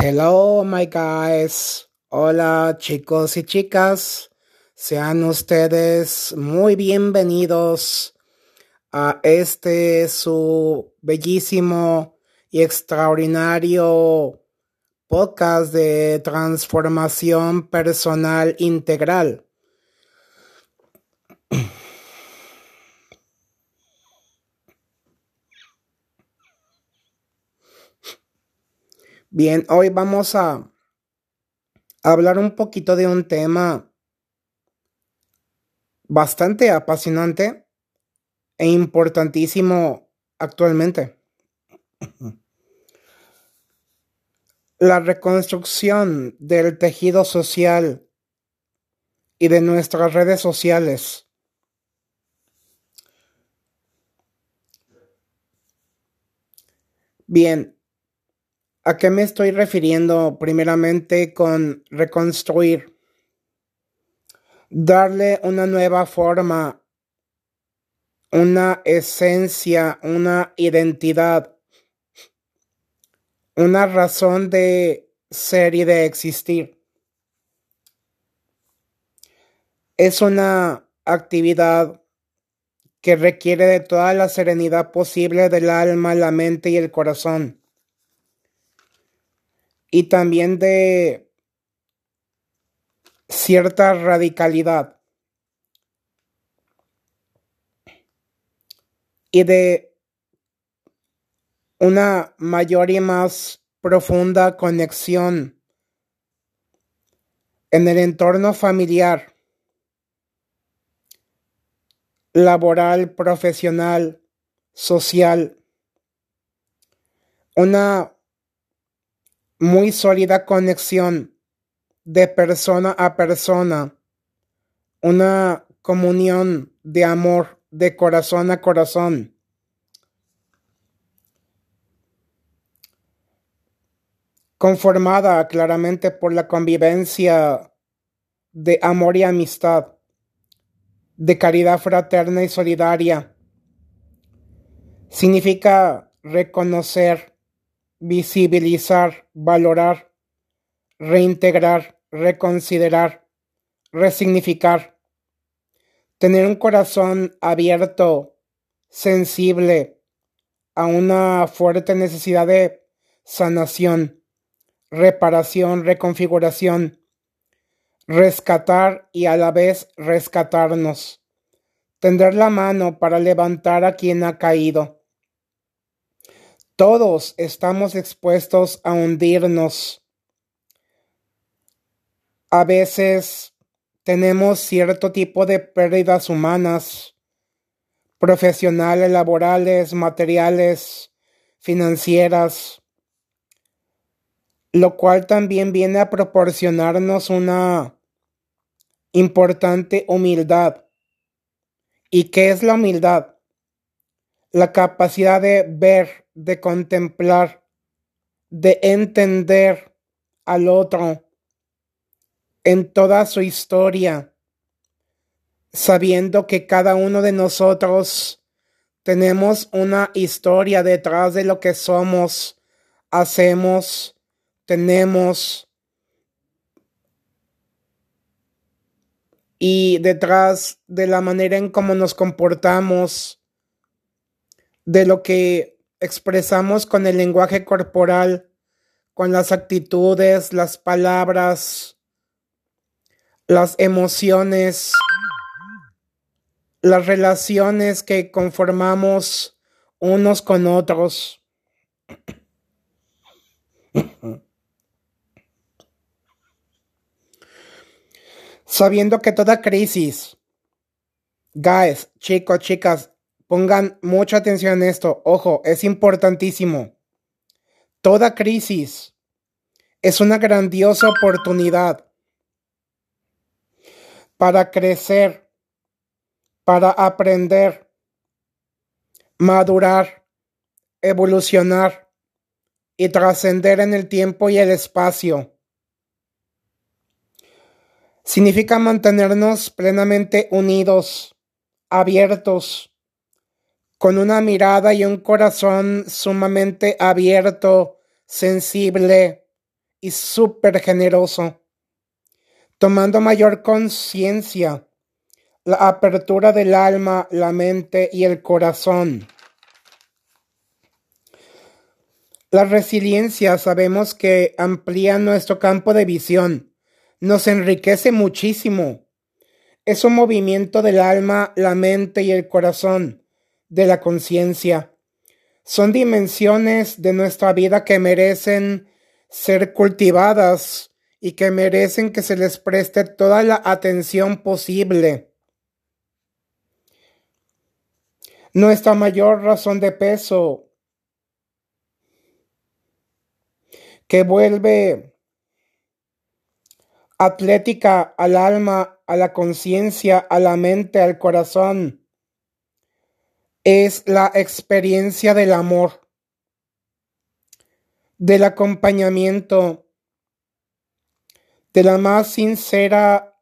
Hello, my guys. Hola, chicos y chicas. Sean ustedes muy bienvenidos a este su bellísimo y extraordinario podcast de transformación personal integral. Bien, hoy vamos a hablar un poquito de un tema bastante apasionante e importantísimo actualmente. La reconstrucción del tejido social y de nuestras redes sociales. Bien, ¿A qué me estoy refiriendo primeramente con reconstruir? Darle una nueva forma, una esencia, una identidad, una razón de ser y de existir. Es una actividad que requiere de toda la serenidad posible del alma, la mente y el corazón y también de cierta radicalidad. Y de una mayor y más profunda conexión en el entorno familiar, laboral, profesional, social, una muy sólida conexión de persona a persona, una comunión de amor de corazón a corazón. conformada claramente por la convivencia de amor y amistad, de caridad fraterna y solidaria. Significa reconocer visibilizar, valorar, reintegrar, reconsiderar, resignificar. Tener un corazón abierto, sensible a una fuerte necesidad de sanación, reparación, reconfiguración, rescatar y a la vez rescatarnos. Tender la mano para levantar a quien ha caído todos estamos expuestos a hundirnos. A veces tenemos cierto tipo de pérdidas humanas, profesionales, laborales, materiales, financieras, lo cual también viene a proporcionarnos una importante humildad. ¿Y qué es la humildad? La capacidad de ver de contemplar, de entender al otro en toda su historia, sabiendo que cada uno de nosotros tenemos una historia detrás de lo que somos, hacemos, tenemos y detrás de la manera en cómo nos comportamos, de lo que expresamos con el lenguaje corporal, con las actitudes, las palabras, las emociones, las relaciones que conformamos unos con otros. Sabiendo que toda crisis, guys, chicos, chicas, Pongan mucha atención en esto. Ojo, es importantísimo. Toda crisis es una grandiosa oportunidad para crecer, para aprender, madurar, evolucionar y trascender en el tiempo y el espacio. Significa mantenernos plenamente unidos, abiertos, con una mirada y un corazón sumamente abierto, sensible, y súper generoso, tomando mayor conciencia, la apertura del alma, la mente y el corazón. La resiliencia sabemos que amplía nuestro campo de visión, nos enriquece muchísimo. Es un movimiento del alma, la mente y el corazón, de la conciencia. Son dimensiones de nuestra vida que merecen ser cultivadas y que merecen que se les preste toda la atención posible. Nuestra mayor razón de peso que vuelve atlética al alma, a la conciencia, a la mente, al corazón. Es la experiencia del amor, del acompañamiento, de la más sincera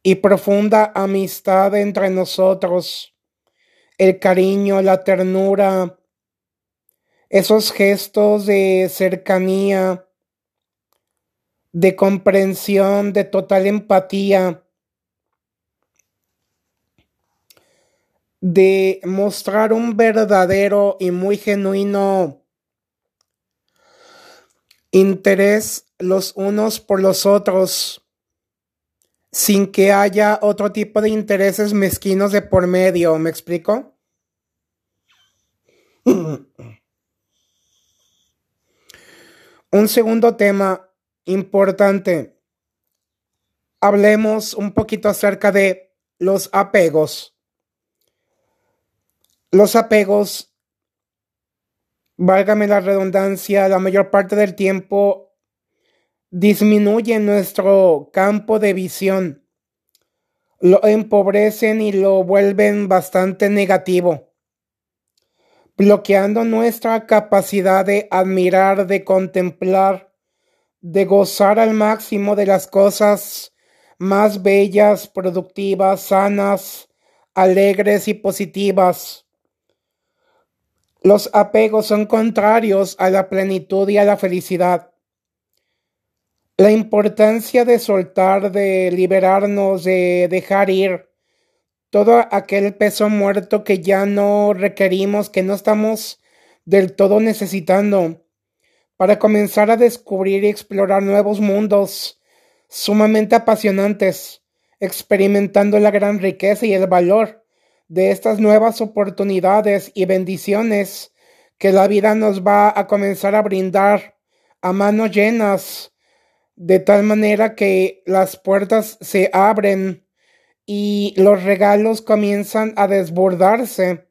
y profunda amistad entre nosotros, el cariño, la ternura, esos gestos de cercanía, de comprensión, de total empatía, de mostrar un verdadero y muy genuino interés los unos por los otros, sin que haya otro tipo de intereses mezquinos de por medio, ¿me explico? Un segundo tema importante. Hablemos un poquito acerca de los apegos. Los apegos, válgame la redundancia, la mayor parte del tiempo disminuyen nuestro campo de visión, lo empobrecen y lo vuelven bastante negativo bloqueando nuestra capacidad de admirar, de contemplar, de gozar al máximo de las cosas más bellas, productivas, sanas, alegres y positivas. Los apegos son contrarios a la plenitud y a la felicidad. La importancia de soltar, de liberarnos, de dejar ir, todo aquel peso muerto que ya no requerimos, que no estamos del todo necesitando, para comenzar a descubrir y explorar nuevos mundos sumamente apasionantes, experimentando la gran riqueza y el valor de estas nuevas oportunidades y bendiciones que la vida nos va a comenzar a brindar a manos llenas, de tal manera que las puertas se abren y los regalos comienzan a desbordarse,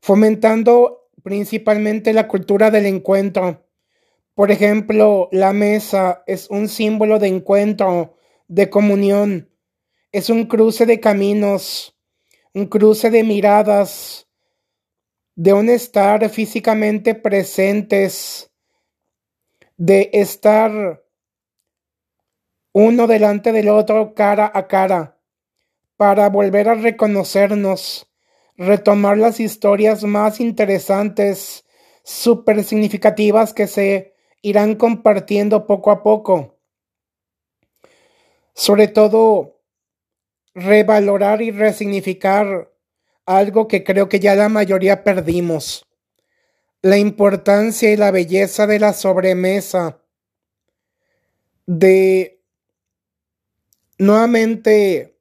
fomentando principalmente la cultura del encuentro. Por ejemplo, la mesa es un símbolo de encuentro, de comunión, es un cruce de caminos, un cruce de miradas, de un estar físicamente presentes, de estar uno delante del otro cara a cara para volver a reconocernos, retomar las historias más interesantes, súper significativas que se irán compartiendo poco a poco. Sobre todo, revalorar y resignificar algo que creo que ya la mayoría perdimos. La importancia y la belleza de la sobremesa. De nuevamente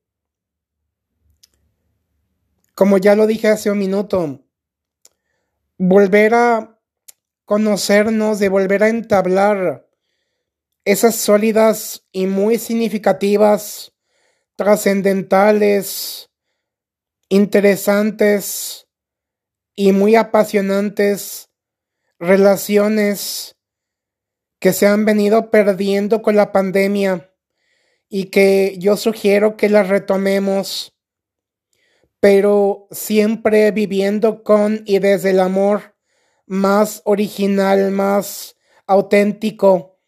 como ya lo dije hace un minuto, volver a conocernos, de volver a entablar esas sólidas y muy significativas, trascendentales, interesantes y muy apasionantes relaciones que se han venido perdiendo con la pandemia y que yo sugiero que las retomemos pero siempre viviendo con y desde el amor más original, más auténtico.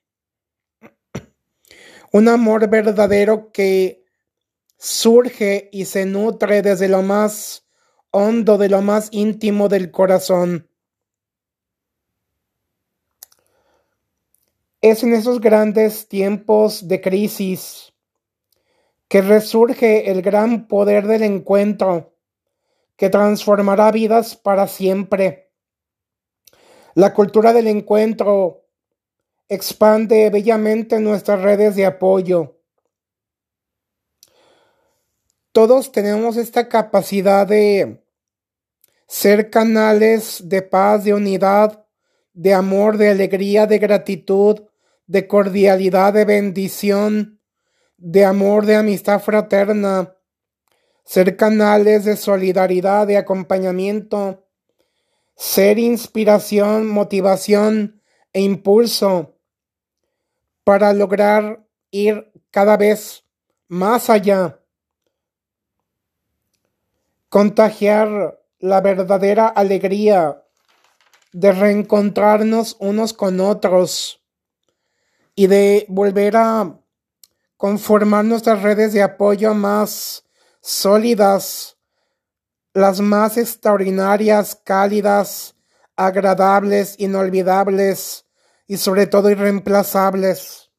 Un amor verdadero que surge y se nutre desde lo más hondo, de lo más íntimo del corazón. Es en esos grandes tiempos de crisis que resurge el gran poder del encuentro que transformará vidas para siempre. La cultura del encuentro expande bellamente nuestras redes de apoyo. Todos tenemos esta capacidad de ser canales de paz, de unidad, de amor, de alegría, de gratitud, de cordialidad, de bendición, de amor, de amistad fraterna, ser canales de solidaridad, de acompañamiento, ser inspiración, motivación e impulso para lograr ir cada vez más allá, contagiar la verdadera alegría de reencontrarnos unos con otros y de volver a conformar nuestras redes de apoyo más sólidas, las más extraordinarias, cálidas, agradables, inolvidables y sobre todo irreemplazables.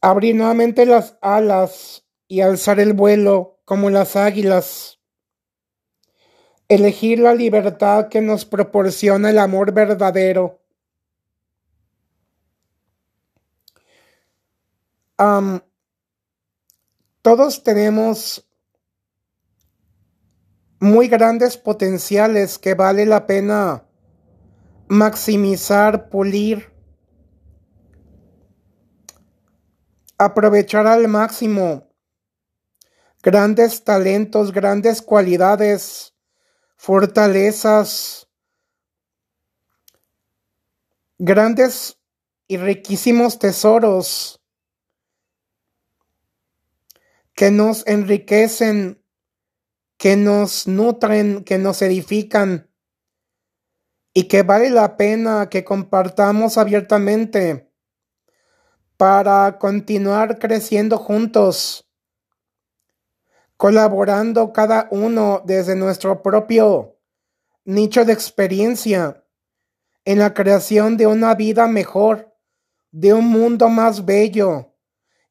Abrir nuevamente las alas y alzar el vuelo como las águilas. Elegir la libertad que nos proporciona el amor verdadero. todos tenemos muy grandes potenciales que vale la pena maximizar, pulir, aprovechar al máximo grandes talentos, grandes cualidades, fortalezas, grandes y riquísimos tesoros que nos enriquecen, que nos nutren, que nos edifican y que vale la pena que compartamos abiertamente para continuar creciendo juntos, colaborando cada uno desde nuestro propio nicho de experiencia en la creación de una vida mejor, de un mundo más bello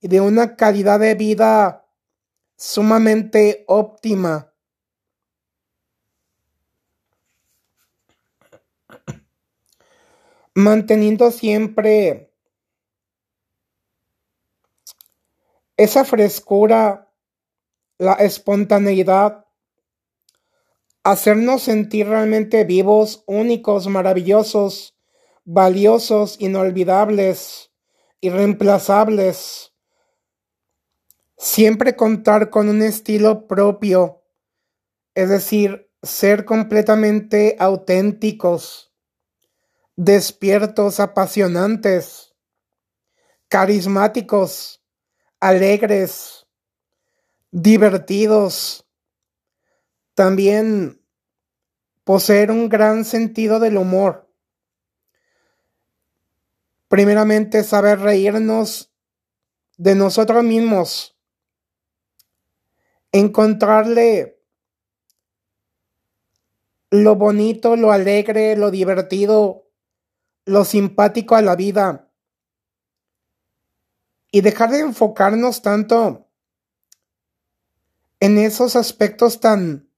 y de una calidad de vida sumamente óptima. Manteniendo siempre esa frescura, la espontaneidad, hacernos sentir realmente vivos, únicos, maravillosos, valiosos, inolvidables, irreemplazables. Siempre contar con un estilo propio, es decir, ser completamente auténticos, despiertos, apasionantes, carismáticos, alegres, divertidos. También poseer un gran sentido del humor. Primeramente saber reírnos de nosotros mismos encontrarle lo bonito, lo alegre, lo divertido, lo simpático a la vida y dejar de enfocarnos tanto en esos aspectos tan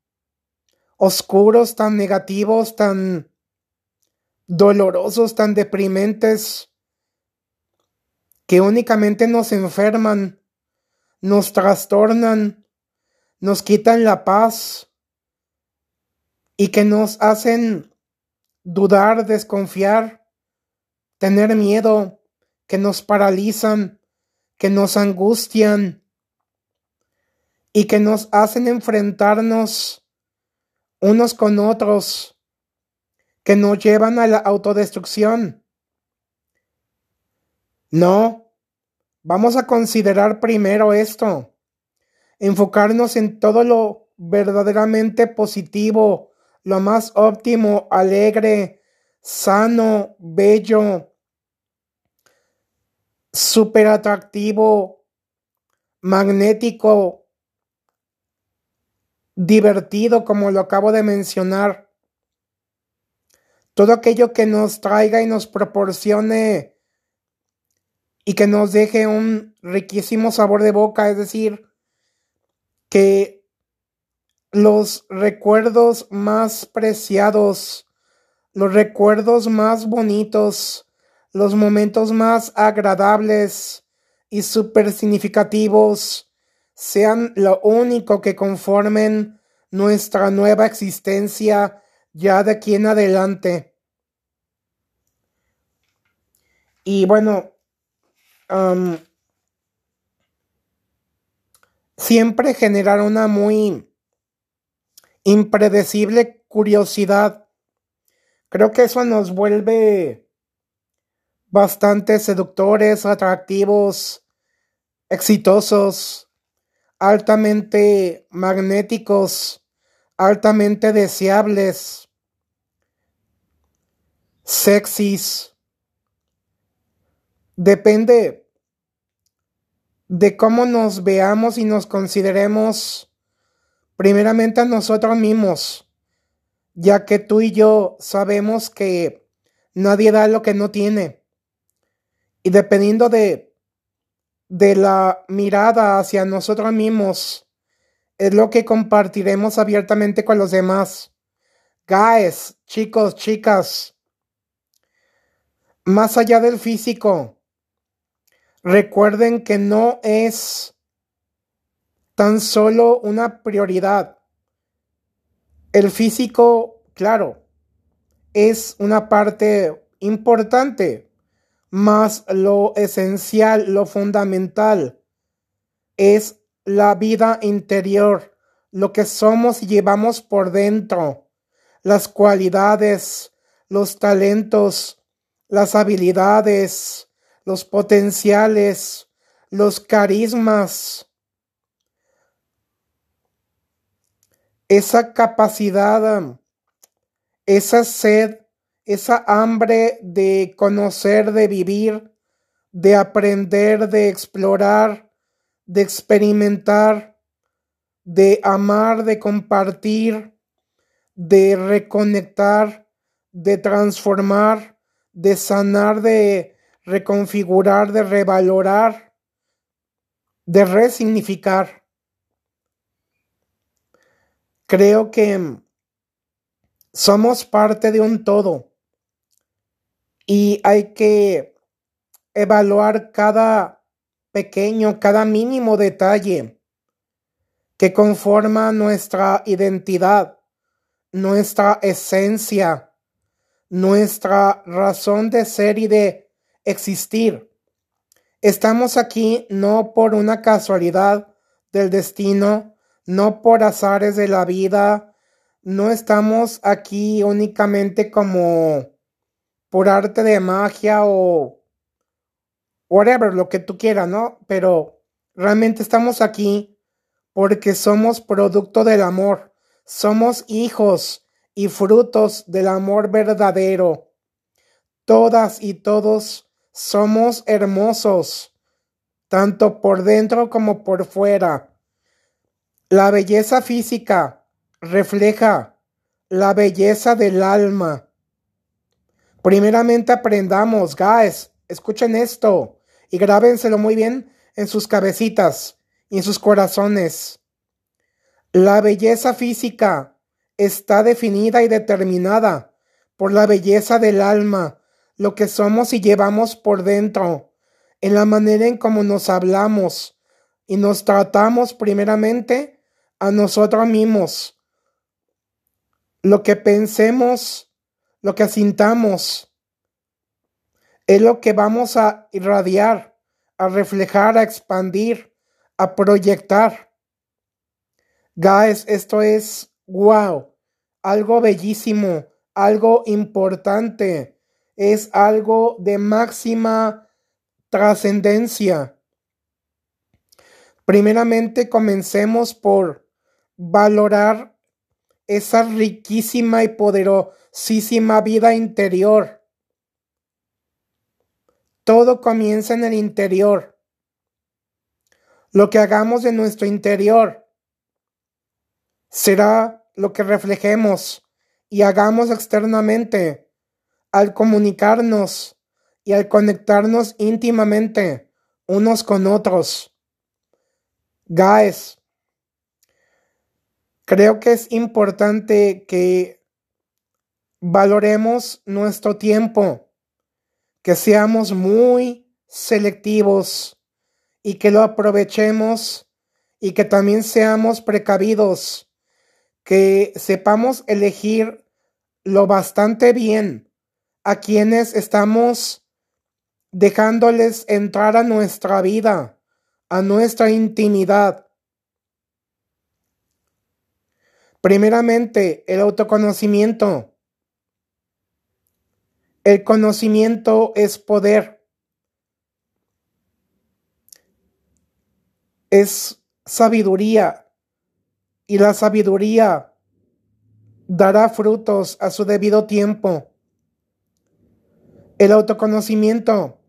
oscuros, tan negativos, tan dolorosos, tan deprimentes, que únicamente nos enferman, nos trastornan nos quitan la paz y que nos hacen dudar, desconfiar, tener miedo, que nos paralizan, que nos angustian y que nos hacen enfrentarnos unos con otros, que nos llevan a la autodestrucción. No, vamos a considerar primero esto enfocarnos en todo lo verdaderamente positivo, lo más óptimo, alegre, sano, bello, súper atractivo, magnético, divertido, como lo acabo de mencionar. todo aquello que nos traiga y nos proporcione y que nos deje un riquísimo sabor de boca, es decir, que los recuerdos más preciados, los recuerdos más bonitos, los momentos más agradables y súper significativos sean lo único que conformen nuestra nueva existencia ya de aquí en adelante. Y bueno, siempre generar una muy impredecible curiosidad. Creo que eso nos vuelve bastante seductores, atractivos, exitosos, altamente magnéticos, altamente deseables, sexys. Depende de cómo nos veamos y nos consideremos primeramente a nosotros mismos, ya que tú y yo sabemos que nadie da lo que no tiene. Y dependiendo de, de la mirada hacia nosotros mismos, es lo que compartiremos abiertamente con los demás. Guys, chicos, chicas, más allá del físico, Recuerden que no es tan solo una prioridad. El físico, claro, es una parte importante, más lo esencial, lo fundamental, es la vida interior, lo que somos y llevamos por dentro, las cualidades, los talentos, las habilidades, los potenciales, los carismas, esa capacidad, esa sed, esa hambre de conocer, de vivir, de aprender, de explorar, de experimentar, de amar, de compartir, de reconectar, de transformar, de sanar, de reconfigurar, de revalorar, de resignificar. Creo que somos parte de un todo y hay que evaluar cada pequeño, cada mínimo detalle que conforma nuestra identidad, nuestra esencia, nuestra razón de ser y de existir. Estamos aquí no por una casualidad del destino, no por azares de la vida, no estamos aquí únicamente como por arte de magia o whatever, lo que tú quieras, ¿no? Pero realmente estamos aquí porque somos producto del amor, somos hijos y frutos del amor verdadero. Todas y todos somos hermosos, tanto por dentro como por fuera. La belleza física refleja la belleza del alma. Primeramente aprendamos, guys, escuchen esto y grábenselo muy bien en sus cabecitas y en sus corazones. La belleza física está definida y determinada por la belleza del alma lo que somos y llevamos por dentro, en la manera en cómo nos hablamos y nos tratamos primeramente a nosotros mismos. Lo que pensemos, lo que sintamos, es lo que vamos a irradiar, a reflejar, a expandir, a proyectar. Guys, esto es wow, algo bellísimo, algo importante es algo de máxima trascendencia. Primeramente comencemos por valorar esa riquísima y poderosísima vida interior. Todo comienza en el interior. Lo que hagamos en nuestro interior será lo que reflejemos y hagamos externamente al comunicarnos y al conectarnos íntimamente unos con otros. Guys, creo que es importante que valoremos nuestro tiempo, que seamos muy selectivos y que lo aprovechemos y que también seamos precavidos, que sepamos elegir lo bastante bien a quienes estamos dejándoles entrar a nuestra vida, a nuestra intimidad. Primeramente, el autoconocimiento. El conocimiento es poder. Es sabiduría. Y la sabiduría dará frutos a su debido tiempo. El autoconocimiento,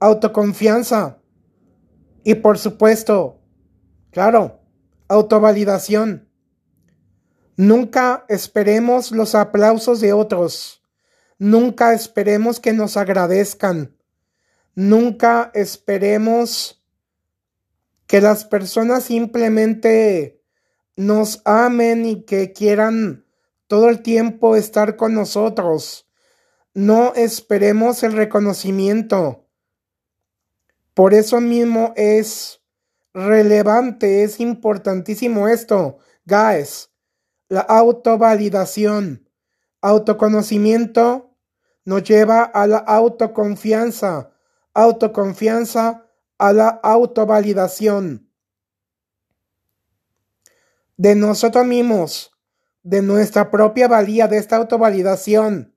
autoconfianza y por supuesto, claro, autovalidación. Nunca esperemos los aplausos de otros. Nunca esperemos que nos agradezcan. Nunca esperemos que las personas simplemente nos amen y que quieran todo el tiempo estar con nosotros. No esperemos el reconocimiento. Por eso mismo es relevante, es importantísimo esto, guys. La autovalidación, autoconocimiento nos lleva a la autoconfianza, autoconfianza a la autovalidación de nosotros mismos, de nuestra propia valía, de esta autovalidación.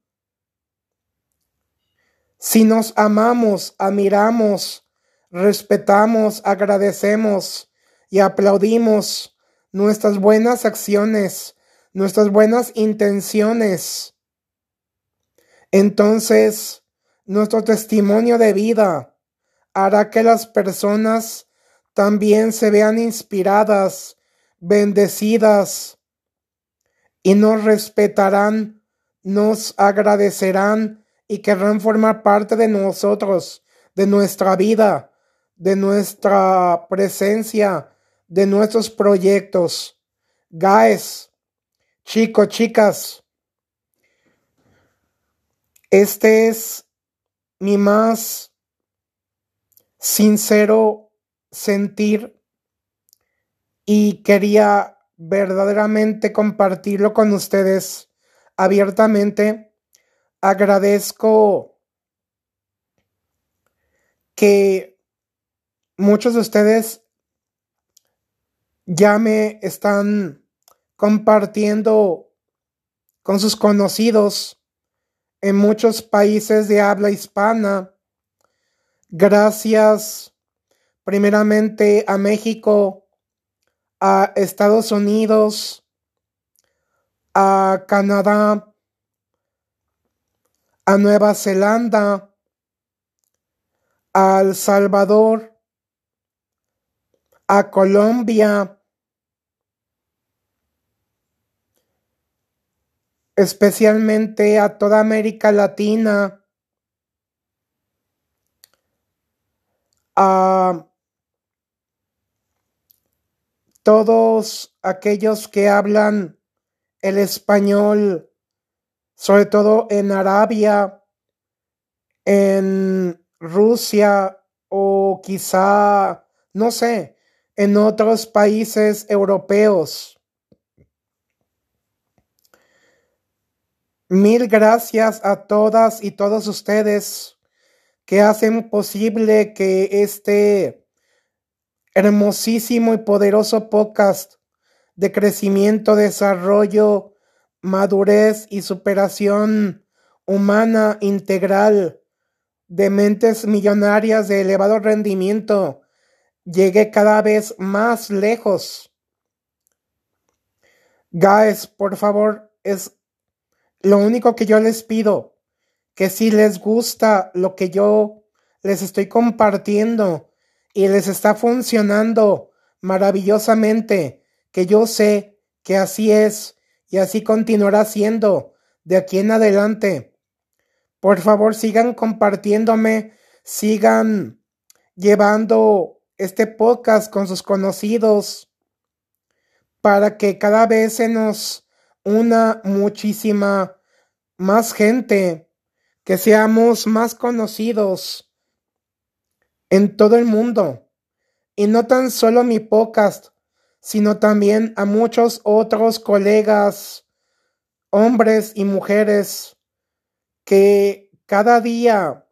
Si nos amamos, admiramos, respetamos, agradecemos y aplaudimos nuestras buenas acciones, nuestras buenas intenciones, entonces, nuestro testimonio de vida hará que las personas también se vean inspiradas, bendecidas, y nos respetarán, nos agradecerán y querrán formar parte de nosotros, de nuestra vida, de nuestra presencia, de nuestros proyectos. Guys, chicos, chicas, este es mi más sincero sentir y quería verdaderamente compartirlo con ustedes abiertamente. Agradezco que muchos de ustedes ya me están compartiendo con sus conocidos en muchos países de habla hispana. Gracias primeramente a México, a Estados Unidos, a Canadá, a Nueva Zelanda, a El Salvador, a Colombia, especialmente a toda América Latina, a todos aquellos que hablan el español, sobre todo en Arabia, en Rusia o quizá, no sé, en otros países europeos. Mil gracias a todas y todos ustedes que hacen posible que este hermosísimo y poderoso podcast de crecimiento, desarrollo, madurez y superación humana integral de mentes millonarias de elevado rendimiento llegue cada vez más lejos. Guys, por favor, es lo único que yo les pido, que si les gusta lo que yo les estoy compartiendo y les está funcionando maravillosamente, que yo sé que así es y así continuará siendo de aquí en adelante. Por favor, sigan compartiéndome, sigan llevando este podcast con sus conocidos para que cada vez se nos una muchísima más gente, que seamos más conocidos en todo el mundo. Y no tan solo mi podcast, sino también a muchos otros colegas, hombres y mujeres, que cada día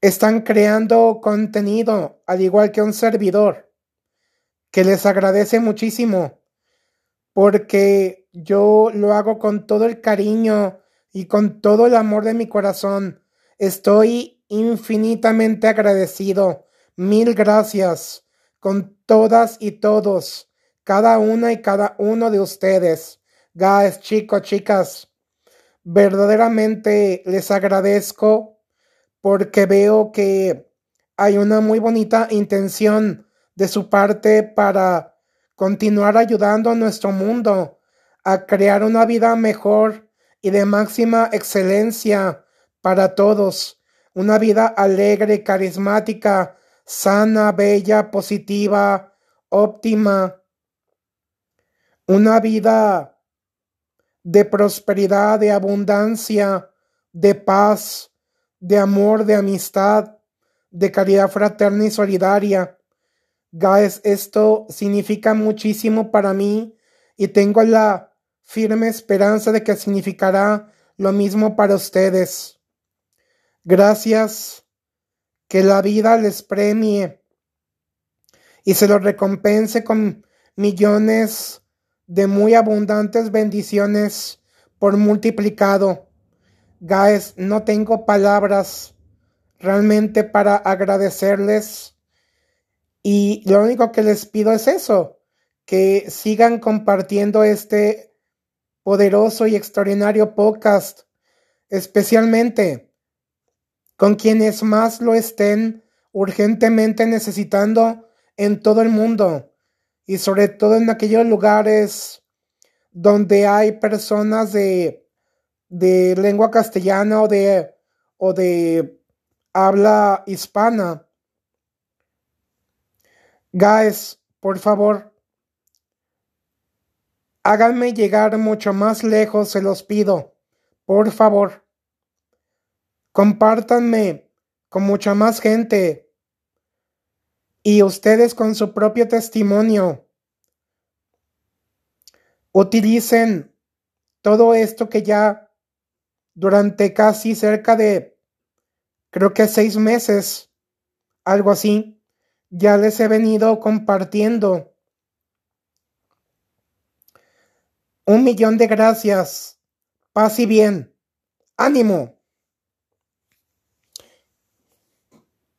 están creando contenido, al igual que un servidor, que les agradece muchísimo, porque yo lo hago con todo el cariño y con todo el amor de mi corazón. Estoy infinitamente agradecido. Mil gracias con todas y todos, cada una y cada uno de ustedes. Guys, chicos, chicas, verdaderamente les agradezco porque veo que hay una muy bonita intención de su parte para continuar ayudando a nuestro mundo a crear una vida mejor y de máxima excelencia para todos, una vida alegre, carismática, sana, bella, positiva, óptima, una vida de prosperidad, de abundancia, de paz, de amor, de amistad, de caridad fraterna y solidaria. Guys, esto significa muchísimo para mí y tengo la firme esperanza de que significará lo mismo para ustedes. Gracias, que la vida les premie y se lo recompense con millones de muy abundantes bendiciones por multiplicado. Guys, no tengo palabras realmente para agradecerles y lo único que les pido es eso, que sigan compartiendo este poderoso y extraordinario podcast, especialmente con quienes más lo estén urgentemente necesitando en todo el mundo y sobre todo en aquellos lugares donde hay personas de, de lengua castellana o de, o de habla hispana. Guys, por favor, Háganme llegar mucho más lejos, se los pido. Por favor. Compártanme con mucha más gente. Y ustedes con su propio testimonio. Utilicen todo esto que ya durante casi cerca de, creo que seis meses, algo así, ya les he venido compartiendo Un millón de gracias. Paz y bien. Ánimo.